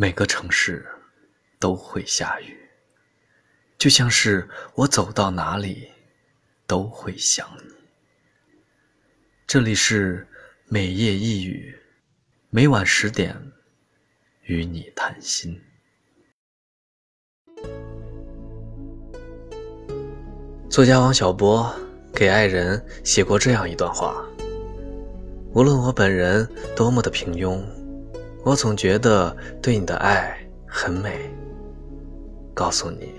每个城市都会下雨，就像是我走到哪里都会想你。这里是每夜一语，每晚十点与你谈心。作家王小波给爱人写过这样一段话：无论我本人多么的平庸。我总觉得对你的爱很美。告诉你，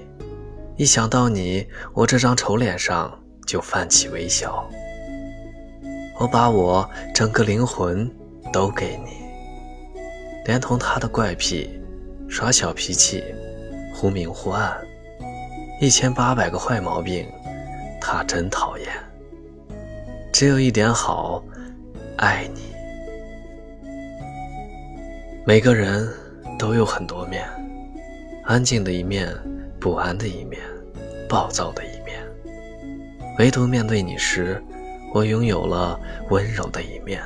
一想到你，我这张丑脸上就泛起微笑。我把我整个灵魂都给你，连同他的怪癖、耍小脾气、忽明忽暗，一千八百个坏毛病，他真讨厌。只有一点好，爱你。每个人都有很多面，安静的一面，不安的一面，暴躁的一面。唯独面对你时，我拥有了温柔的一面。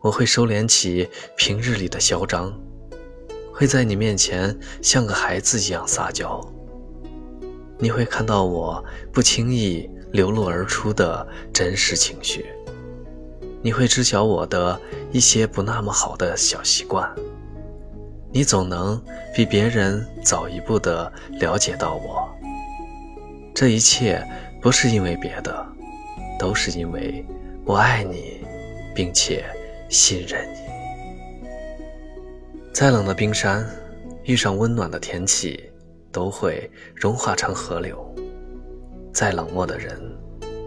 我会收敛起平日里的嚣张，会在你面前像个孩子一样撒娇。你会看到我不轻易流露而出的真实情绪。你会知晓我的一些不那么好的小习惯，你总能比别人早一步的了解到我。这一切不是因为别的，都是因为我爱你，并且信任你。再冷的冰山，遇上温暖的天气，都会融化成河流；再冷漠的人，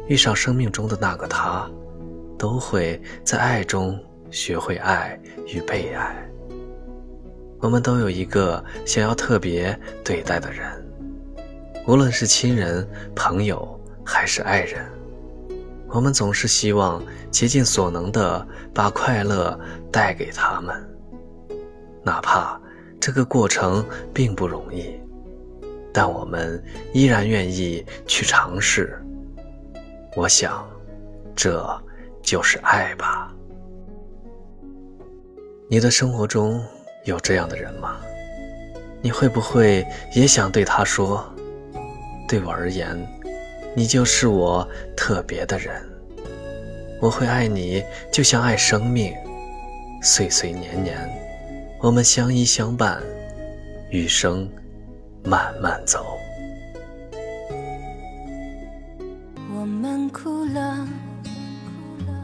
遇上生命中的那个他。都会在爱中学会爱与被爱。我们都有一个想要特别对待的人，无论是亲人、朋友还是爱人，我们总是希望竭尽所能的把快乐带给他们，哪怕这个过程并不容易，但我们依然愿意去尝试。我想，这。就是爱吧。你的生活中有这样的人吗？你会不会也想对他说：“对我而言，你就是我特别的人。我会爱你，就像爱生命，岁岁年年，我们相依相伴，余生慢慢走。”我们哭了。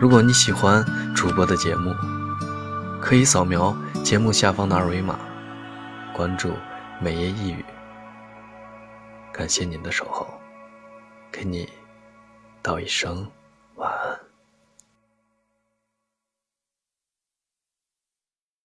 如果你喜欢主播的节目，可以扫描节目下方的二维码，关注“美夜一语”。感谢您的守候，给你道一声。